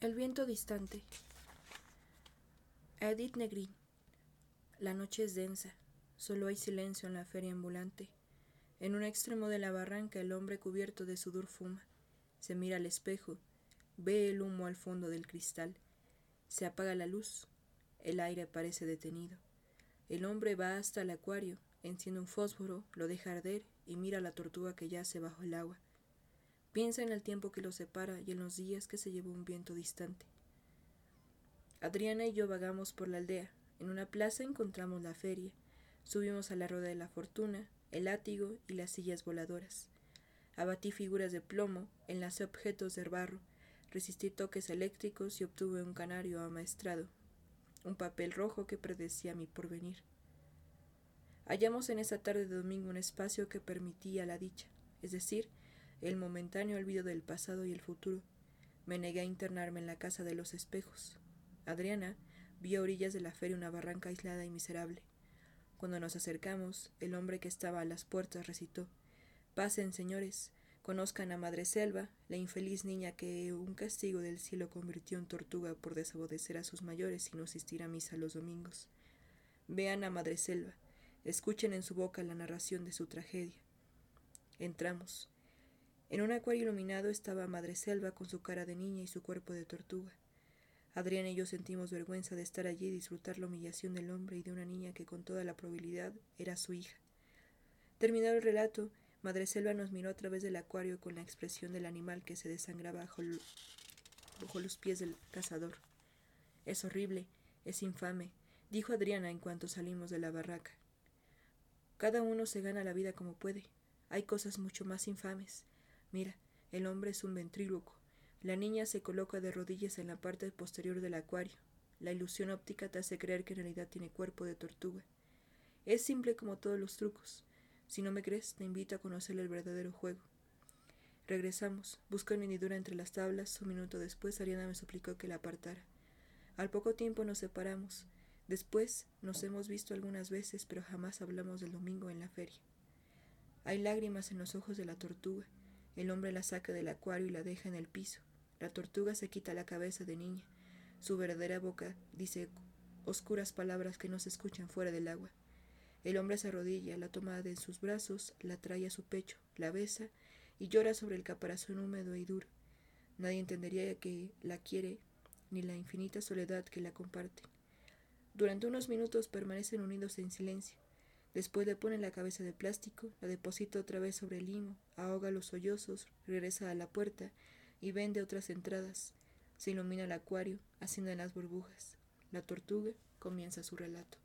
El viento distante. Edith Negrin. La noche es densa. Solo hay silencio en la feria ambulante. En un extremo de la barranca el hombre cubierto de sudor fuma. Se mira al espejo. Ve el humo al fondo del cristal. Se apaga la luz. El aire parece detenido. El hombre va hasta el acuario, enciende un fósforo, lo deja arder y mira a la tortuga que yace bajo el agua. Piensa en el tiempo que los separa y en los días que se llevó un viento distante. Adriana y yo vagamos por la aldea. En una plaza encontramos la feria. Subimos a la rueda de la fortuna, el látigo y las sillas voladoras. Abatí figuras de plomo, enlacé objetos de barro, resistí toques eléctricos y obtuve un canario amaestrado, un papel rojo que predecía mi porvenir. Hallamos en esa tarde de domingo un espacio que permitía la dicha, es decir, el momentáneo olvido del pasado y el futuro. Me negué a internarme en la casa de los espejos. Adriana vio a orillas de la feria una barranca aislada y miserable. Cuando nos acercamos, el hombre que estaba a las puertas recitó Pasen, señores, conozcan a Madre Selva, la infeliz niña que un castigo del cielo convirtió en tortuga por desobedecer a sus mayores y no asistir a misa los domingos. Vean a Madre Selva, escuchen en su boca la narración de su tragedia. Entramos. En un acuario iluminado estaba Madre Selva con su cara de niña y su cuerpo de tortuga. Adrián y yo sentimos vergüenza de estar allí y disfrutar la humillación del hombre y de una niña que con toda la probabilidad era su hija. Terminado el relato, Madre Selva nos miró a través del acuario con la expresión del animal que se desangraba bajo, bajo los pies del cazador. Es horrible, es infame, dijo Adriana en cuanto salimos de la barraca. Cada uno se gana la vida como puede. Hay cosas mucho más infames. Mira, el hombre es un ventríloco. La niña se coloca de rodillas en la parte posterior del acuario. La ilusión óptica te hace creer que en realidad tiene cuerpo de tortuga. Es simple como todos los trucos. Si no me crees, te invito a conocer el verdadero juego. Regresamos. Busco mi nidura entre las tablas. Un minuto después, Ariana me suplicó que la apartara. Al poco tiempo nos separamos. Después nos hemos visto algunas veces, pero jamás hablamos del domingo en la feria. Hay lágrimas en los ojos de la tortuga. El hombre la saca del acuario y la deja en el piso. La tortuga se quita la cabeza de niña. Su verdadera boca dice oscuras palabras que no se escuchan fuera del agua. El hombre se arrodilla, la toma de sus brazos, la trae a su pecho, la besa y llora sobre el caparazón húmedo y duro. Nadie entendería que la quiere ni la infinita soledad que la comparte. Durante unos minutos permanecen unidos en silencio. Después le pone la cabeza de plástico, la deposita otra vez sobre el limo, ahoga los sollozos, regresa a la puerta y vende otras entradas. Se ilumina el acuario, haciendo las burbujas. La tortuga comienza su relato.